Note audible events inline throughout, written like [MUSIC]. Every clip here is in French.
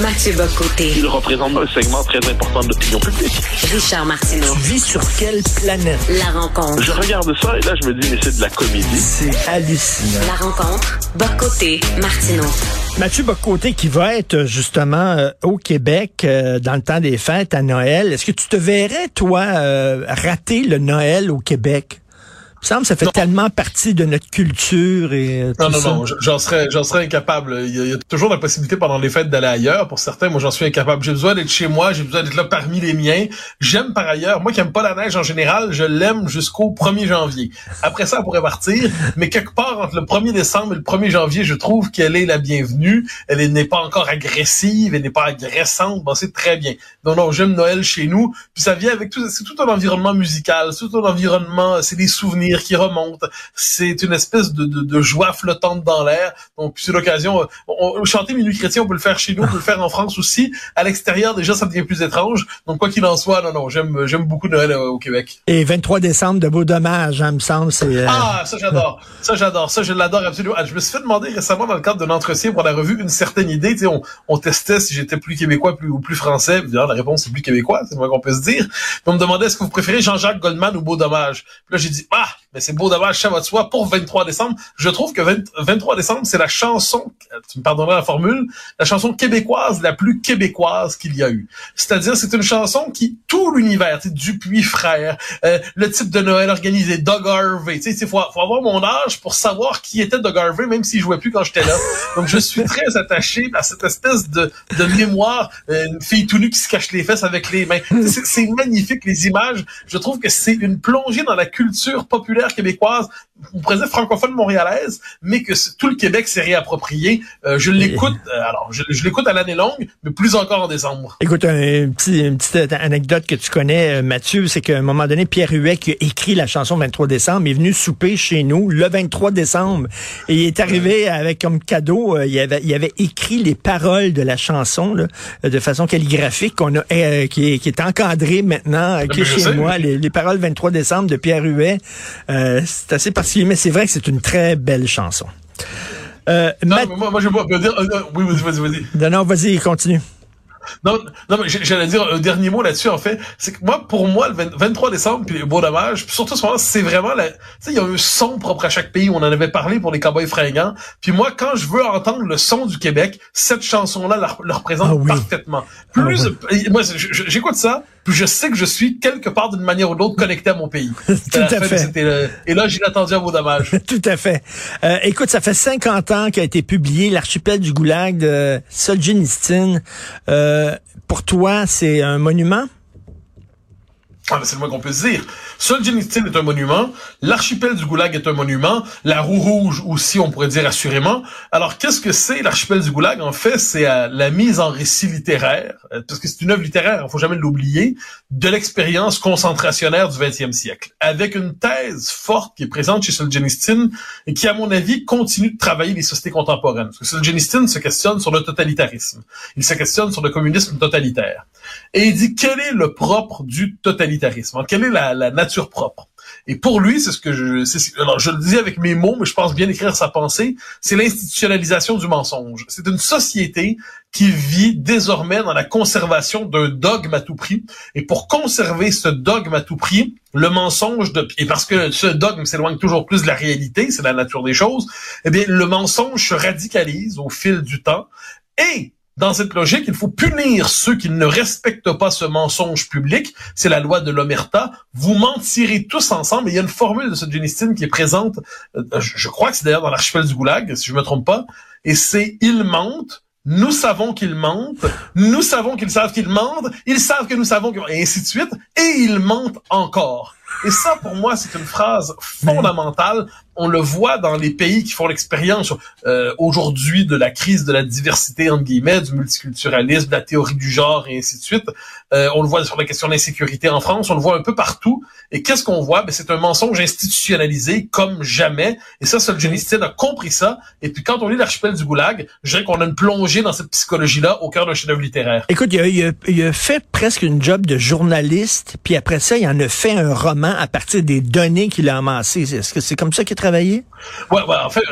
Mathieu Bocoté. Il représente un segment très important de l'opinion publique. Richard Martineau. Tu vis sur quelle planète? La rencontre. Je regarde ça et là, je me dis, mais c'est de la comédie. C'est hallucinant. La rencontre. Bocoté. Martineau. Mathieu Bocoté qui va être justement euh, au Québec euh, dans le temps des fêtes à Noël. Est-ce que tu te verrais, toi, euh, rater le Noël au Québec? Il me semble que ça fait tellement partie de notre culture et euh, tout Non, non, ça. non, j'en serais, j'en serais incapable. Il y, a, il y a toujours la possibilité pendant les fêtes d'aller ailleurs. Pour certains, moi, j'en suis incapable. J'ai besoin d'être chez moi, j'ai besoin d'être là parmi les miens. J'aime par ailleurs, moi qui aime pas la neige en général, je l'aime jusqu'au 1er janvier. Après ça, elle pourrait partir, mais quelque part entre le 1er décembre et le 1er janvier, je trouve qu'elle est la bienvenue. Elle est- n'est pas encore agressive, elle n'est pas agressante. Bon, c'est très bien. Non, non, j'aime Noël chez nous. Puis ça vient avec tout, c'est tout un environnement musical, c'est tout un environnement, c'est des souvenirs qui remontent. C'est une espèce de, de, de joie flottante dans l'air. Donc, c'est l'occasion. euh, On, on- chanter Minuit chrétien, on peut le faire chez nous, on peut le faire en France aussi. À l'extérieur, déjà, ça devient plus étrange. Donc, quoi qu'il en soit, non, non, j'aime, j'aime beaucoup Noël euh, au Québec. Et 23 décembre, de beaux dommages, hein, me semble. C'est, euh, Ah, ça j'adore. Ça j'adore. Ça je l'adore absolument. Ah, Je me suis fait demander récemment dans le cadre d'un entretien pour la revue une certaine idée. Tu sais, on, on testait si j'étais plus québécois plus, ou plus français. Puis, la réponse c'est plus québécois, c'est le moins qu'on peut se dire. Puis on me demandait est-ce que vous préférez Jean-Jacques Goldman ou Beau Dommage? Puis là j'ai dit ah, mais c'est Beau Dommage, ça va de soi pour 23 décembre. Je trouve que 20 23 décembre c'est la chanson, tu me pardonneras la formule, la chanson québécoise la plus québécoise qu'il y a eu. C'est-à-dire c'est une chanson qui tout l'univers, Dupuis frère, euh, le type de Noël organisé, Doug Harvey. Tu sais, faut, faut avoir mon âge pour savoir qui était Doug Harvey, même s'il jouait plus quand j'étais là. Donc, je suis très attaché à cette espèce de, de mémoire, euh, une fille tout nue qui se cache les fesses avec les mains. C'est magnifique, les images. Je trouve que c'est une plongée dans la culture populaire québécoise, pourrait dire francophone montréalaise, mais que tout le Québec s'est réapproprié. Euh, je l'écoute, euh, alors, je, je l'écoute à l'année longue, mais plus encore en décembre. Écoute, un, petit, une petite anecdote que tu connais, euh, Mathieu, c'est qu'à un moment donné, Pierre Huet, qui a écrit la chanson 23 décembre, est venu souper chez nous le 23 décembre. Et il est arrivé avec comme cadeau, euh, il, avait, il avait écrit les paroles de la chanson là, de façon calligraphique, qu'on a, euh, qui, est, qui est encadrée maintenant, euh, qui est chez moi. Les, les paroles 23 décembre de Pierre Huet, euh, c'est assez particulier, mais c'est vrai que c'est une très belle chanson. Euh, Non, Math- moi, moi, je peux dire, euh, oui, vas-y, vas-y, vas-y. non, non, vas-y, continue. Non, non, mais j'allais dire un dernier mot là-dessus, en fait. C'est que moi, pour moi, le 20 23 décembre, puis les beaux dommages, puis surtout ce moment, c'est vraiment la, tu sais, il y a un son propre à chaque pays. On en avait parlé pour les cowboys fringants. Puis moi, quand je veux entendre le son du Québec, cette chanson-là la- le représente Ah oui. parfaitement. Plus, Ah moi, j'écoute ça, puis je sais que je suis quelque part d'une manière ou d'autre connecté à mon pays. [LAUGHS] Tout à fait. Et là, j'ai attendu à vos dommages. [LAUGHS] Tout à fait. Euh, écoute, ça fait 50 ans qu'a été publié l'archipel du Goulag de Solzhenitsyn. Euh, pour toi, c'est un monument? Ah, c'est le moins qu'on peut se dire. Solzhenitsyn est un monument, l'archipel du Goulag est un monument, la roue rouge aussi, on pourrait dire assurément. Alors, qu'est-ce que c'est l'archipel du Goulag? En fait, c'est euh, la mise en récit littéraire, euh, parce que c'est une œuvre littéraire, il faut jamais l'oublier, de l'expérience concentrationnaire du 20e siècle, avec une thèse forte qui est présente chez Solzhenitsyn et qui, à mon avis, continue de travailler les sociétés contemporaines. Parce que Solzhenitsyn se questionne sur le totalitarisme. Il se questionne sur le communisme totalitaire. Et il dit quel est le propre du totalitarisme, hein, quelle est la, la nature propre? Et pour lui, c'est ce que je, alors je le dis avec mes mots, mais je pense bien écrire sa pensée, c'est l'institutionnalisation du mensonge. C'est une société qui vit désormais dans la conservation d'un dogme à tout prix. Et pour conserver ce dogme à tout prix, le mensonge de, et parce que ce dogme s'éloigne toujours plus de la réalité, c'est la nature des choses, eh bien, le mensonge se radicalise au fil du temps. Et dans cette logique, il faut punir ceux qui ne respectent pas ce mensonge public. C'est la loi de l'omerta. Vous mentirez tous ensemble. Et il y a une formule de ce Genistine qui est présente. euh, je, je crois que c'est d'ailleurs dans l'archipel du Goulag, si je me trompe pas. Et c'est ils mentent. Nous savons qu'ils mentent. Nous savons qu'ils savent qu'ils mentent. Ils savent que nous savons qu'ils et ainsi de suite. Et ils mentent encore. Et ça, pour moi, c'est une phrase fondamentale. On le voit dans les pays qui font l'expérience euh, aujourd'hui de la crise de la diversité, entre guillemets, du multiculturalisme, de la théorie du genre et ainsi de suite. Euh, on le voit sur la question de l'insécurité en France, on le voit un peu partout. Et qu'est-ce qu'on voit? Ben, c'est un mensonge institutionnalisé comme jamais. Et ça, Solzhenitsyn a compris ça. Et puis quand on lit l'archipel du Goulag, je dirais qu'on a une plongée dans cette psychologie-là au cœur d'un chef-d'œuvre littéraire. Écoute, il a, il a- il a fait presque une job de journaliste, puis après ça, il en a fait un roman à partir des données qu'il a amassées. Est-ce que c'est comme ça qu'il ouais, en fait,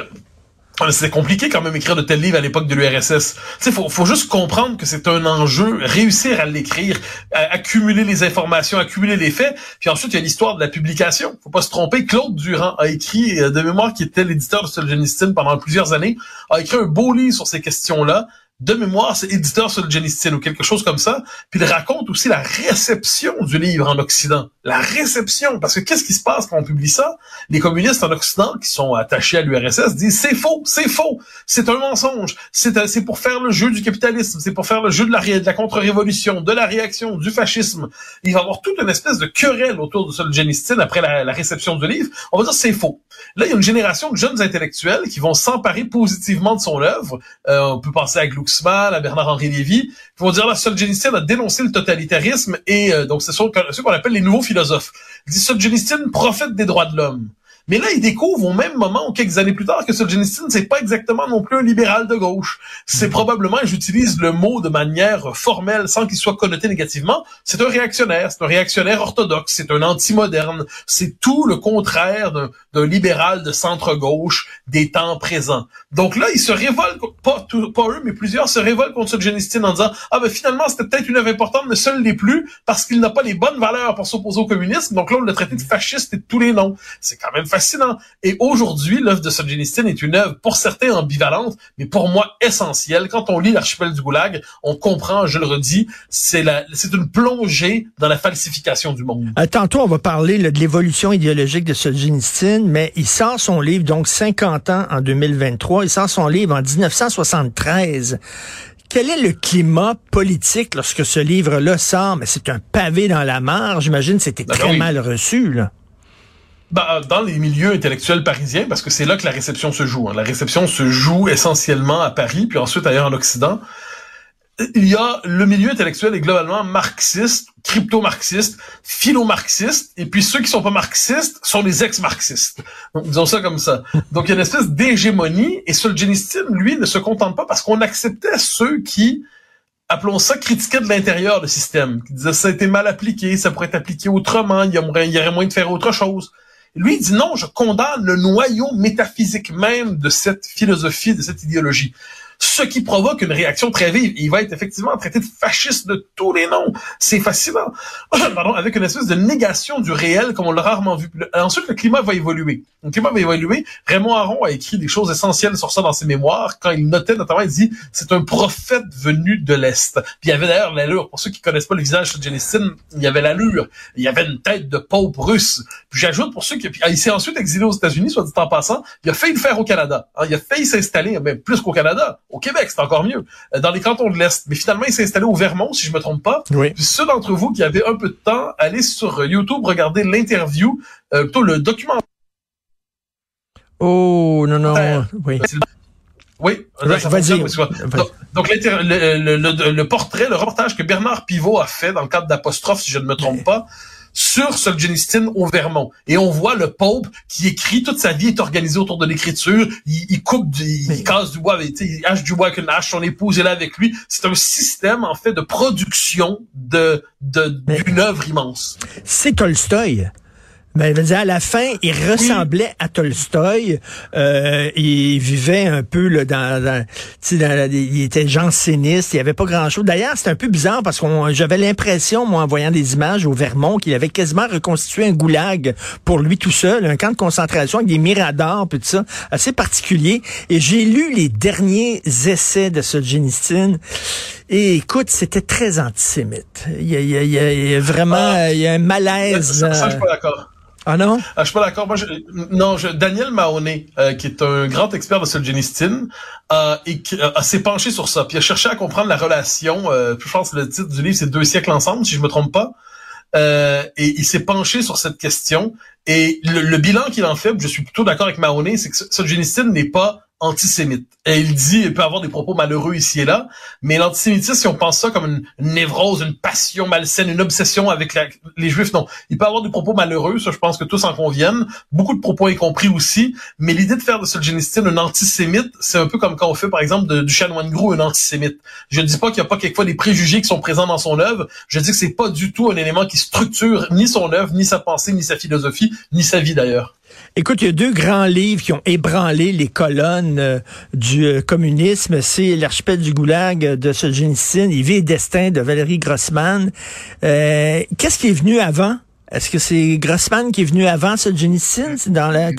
C'était compliqué quand même écrire de tels livres à l'époque de l'URSS. Il faut, faut juste comprendre que c'est un enjeu, réussir à l'écrire, accumuler les informations, accumuler les faits. Puis ensuite, il y a l'histoire de la publication. faut pas se tromper. Claude Durand a écrit, euh, de mémoire, qui était l'éditeur de Solzhenitsyn pendant plusieurs années, a écrit un beau livre sur ces questions-là de mémoire, c'est éditeur sur le ou quelque chose comme ça. Puis il raconte aussi la réception du livre en Occident. La réception. Parce que qu'est-ce qui se passe quand on publie ça? Les communistes en Occident qui sont attachés à l'URSS disent c'est faux, c'est faux, c'est un mensonge. C'est, euh, c'est pour faire le jeu du capitalisme, c'est pour faire le jeu de la, de la contre-révolution, de la réaction, du fascisme. Il va y avoir toute une espèce de querelle autour de Solzhenitsyn après la, la réception du livre. On va dire c'est faux. Là, il y a une génération de jeunes intellectuels qui vont s'emparer positivement de son œuvre. Euh, on peut penser à Gluck à Bernard-Henri Lévy, qui vont dire la Solzhenitsyn a dénoncé le totalitarisme et euh, donc c'est ce qu'on appelle les nouveaux philosophes. Il dit Solzhenitsyn prophète des droits de l'homme. Mais là, il découvre au même moment, ou quelques années plus tard, que Solzhenitsyn, c'est pas exactement non plus un libéral de gauche. C'est probablement, j'utilise le mot de manière formelle, sans qu'il soit connoté négativement, c'est un réactionnaire, c'est un réactionnaire orthodoxe, c'est un anti-moderne, c'est tout le contraire d'un libéral de centre-gauche des temps présents. Donc là, il se révolte, pas, eux, mais plusieurs se révoltent contre Solzhenitsyn en disant, ah ben finalement, c'était peut-être une œuvre importante, mais seul l'est plus, parce qu'il n'a pas les bonnes valeurs pour s'opposer au communisme, donc là, on l'a traité de fasciste et de tous les noms. C'est quand même fascinant. Et aujourd'hui, l'œuvre de Solzhenitsyn est une œuvre, pour certains, ambivalente, mais pour moi, essentielle. Quand on lit l'archipel du Goulag, on comprend, je le redis, c'est une plongée dans la falsification du monde. Euh, tantôt, on va parler de l'évolution idéologique de Solzhenitsyn, mais il sort son livre, donc 50 ans en 2023, il sort son livre en 1973. Quel est le climat politique lorsque ce livre-là sort? Mais c'est un pavé dans la mare. J'imagine c'était ben très mal reçu, là. Bah, dans les milieux intellectuels parisiens, parce que c'est là que la réception se joue. Hein. La réception se joue essentiellement à Paris, puis ensuite ailleurs en Occident. Il y a le milieu intellectuel est globalement marxiste, crypto-marxiste, philo-marxiste, et puis ceux qui sont pas marxistes sont les ex-marxistes. Donc, disons ça comme ça. Donc, il y a une espèce d'hégémonie, et Solzhenitsyn, lui, ne se contente pas parce qu'on acceptait ceux qui, appelons ça, critiquaient de l'intérieur le système, qui disaient ça a été mal appliqué, ça pourrait être appliqué autrement, il y, aurait, il y aurait moyen de faire autre chose. Lui dit non, je condamne le noyau métaphysique même de cette philosophie, de cette idéologie ce qui provoque une réaction très vive. Il va être effectivement traité de fasciste de tous les noms. C'est fascinant. [COUGHS] Pardon, avec une espèce de négation du réel comme on l'a rarement vu. Ensuite, le climat va évoluer. Le climat va évoluer. Raymond Aron a écrit des choses essentielles sur ça dans ses mémoires. Quand il notait notamment, il dit c'est un prophète venu de l'Est. Puis il y avait d'ailleurs l'allure. Pour ceux qui connaissent pas le visage de Jenison, il y avait l'allure. Il y avait une tête de pope russe. Puis j'ajoute pour ceux qui... Puis, il s'est ensuite exilé aux États-Unis, soit dit en passant. Il a failli le faire au Canada. Il a failli s'installer, mais plus qu'au Canada au Québec, c'est encore mieux. Euh, dans les cantons de l'Est. Mais finalement, il s'est installé au Vermont, si je me trompe pas. Oui. Puis ceux d'entre vous qui avaient un peu de temps, allez sur YouTube, regardez l'interview, euh, plutôt le document. Oh, non, non, oui. Oui, vas-y. Donc, donc le, le, le, portrait, le reportage que Bernard Pivot a fait dans le cadre d'Apostrophe, si je ne me trompe pas, sur Solzhenitsyn au Vermont. Et on voit le Pope qui écrit, toute sa vie est organisée autour de l'écriture. Il, coupe, il, casse du bois, avec, il hache du bois avec une hache, son épouse est là avec lui. C'est un système, en fait, de production de, de d'une œuvre immense. C'est Tolstoï. Ben, à la fin, il ressemblait à Tolstoï. Euh, il vivait un peu là, dans, dans, dans, il était janséniste. Il n'y avait pas grand-chose. D'ailleurs, c'est un peu bizarre parce que j'avais l'impression, moi, en voyant des images au Vermont, qu'il avait quasiment reconstitué un goulag pour lui tout seul, un camp de concentration avec des miradors, puis tout ça, assez particulier. Et j'ai lu les derniers essais de Solzhenitsyn. Et écoute, c'était très antisémite. Il y a, il y a, vraiment, ah. il y a un malaise. Ça, ça, je suis pas d'accord. Ah non? Ah, je suis pas d'accord. Moi, je, non, je, Daniel Mahoney, euh, qui est un grand expert de Solzhenitsyn, euh, et qui euh, s'est penché sur ça. Puis a cherché à comprendre la relation. Je pense que le titre du livre, c'est Deux siècles ensemble, si je me trompe pas. Euh, et il s'est penché sur cette question. Et le, le bilan qu'il en fait, je suis plutôt d'accord avec Mahoney, c'est que Solzhenitsyn n'est pas antisémite. Et il dit, il peut avoir des propos malheureux ici et là, mais l'antisémitisme, si on pense ça comme une, névrose, une passion malsaine, une obsession avec les juifs, non. Il peut avoir des propos malheureux, ça je pense que tous en conviennent, beaucoup de propos incompris aussi, mais l'idée de faire de Solzhenitsyn un antisémite, c'est un peu comme quand on fait par exemple de, du chanoine Gros un antisémite. Je ne dis pas qu'il n'y a pas quelquefois des préjugés qui sont présents dans son œuvre, je dis que c'est pas du tout un élément qui structure ni son œuvre, ni sa pensée, ni sa philosophie, ni sa vie d'ailleurs. Écoute, il y a deux grands livres qui ont ébranlé les colonnes euh, du euh, communisme. C'est L'archipel du Goulag de Solzhenitsyn et Vie et destin de Valérie Grossman. Euh, Qu'est-ce qui est venu avant? Est-ce que c'est Grossman qui est venu avant Solzhenitsyn? C'est dans la...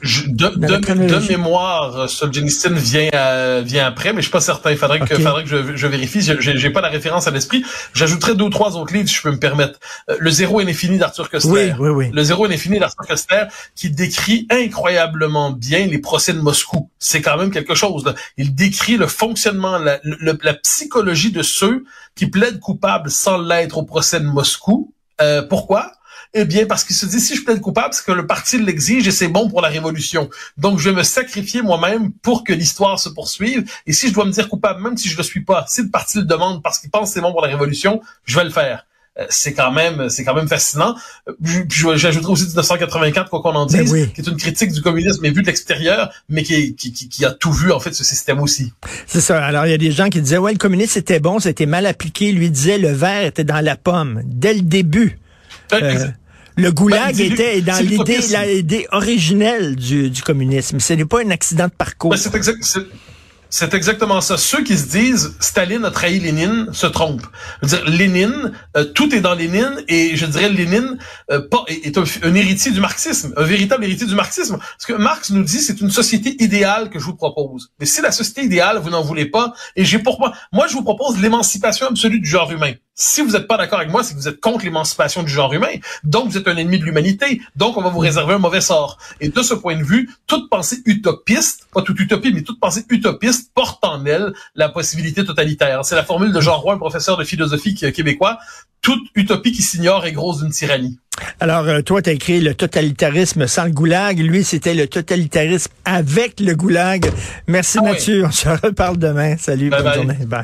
Je, de, de, de, mémoire, Solzhenitsyn vient euh, vient après, mais je suis pas certain. Il faudrait que, okay. faudrait que je, je vérifie. J'ai, j'ai pas la référence à l'esprit. J'ajouterais deux ou trois autres livres, si je peux me permettre. Euh, le Zéro est fini d'Arthur Koester. Oui, oui, oui. Le Zéro est fini d'Arthur Koester, qui décrit incroyablement bien les procès de Moscou. C'est quand même quelque chose. Là. Il décrit le fonctionnement, la, le, la psychologie de ceux qui plaident coupables sans l'être au procès de Moscou. Euh, pourquoi? Eh bien, parce qu'il se dit, si je plaide coupable, c'est que le parti l'exige et c'est bon pour la révolution. Donc, je vais me sacrifier moi-même pour que l'histoire se poursuive. Et si je dois me dire coupable, même si je le suis pas, si le parti le demande parce qu'il pense que c'est bon pour la révolution, je vais le faire. Euh, c'est quand même, c'est quand même fascinant. J'ajouterai aussi 1984, quoi qu'on en dise, oui. qui est une critique du communisme, mais vu de l'extérieur, mais qui, qui, qui, a tout vu, en fait, ce système aussi. C'est ça. Alors, il y a des gens qui disaient, ouais, le communisme était bon, c'était mal appliqué. Lui disait, le verre était dans la pomme. Dès le début. Euh, le goulag ben, était dans l'idée, l'idée originelle du, du communisme. Ce n'est pas un accident de parcours. Ben, c'est exact, c'est exactement ça. Ceux qui se disent Staline a trahi Lénine se trompent. Je veux dire, Lénine, euh, tout est dans Lénine et je dirais Lénine euh, pas, est, un, un, héritier du marxisme, un véritable héritier du marxisme. Parce que Marx nous dit c'est une société idéale que je vous propose. Mais si la société idéale vous n'en voulez pas, et j'ai pour moi, moi je vous propose l'émancipation absolue du genre humain. Si vous n'êtes pas d'accord avec moi, c'est que vous êtes contre l'émancipation du genre humain. Donc, vous êtes un ennemi de l'humanité. Donc, on va vous réserver un mauvais sort. Et de ce point de vue, toute pensée utopiste, pas toute utopie, mais toute pensée utopiste porte en elle la possibilité totalitaire. C'est la formule de Jean Roy, un professeur de philosophie québécois. Toute utopie qui s'ignore est grosse d'une tyrannie. Alors, euh, toi, tu as écrit le totalitarisme sans le goulag. Lui, c'était le totalitarisme avec le goulag. Merci, ah Mathieu. Oui. On se reparle demain. Salut, bye bonne bye. journée. Bye.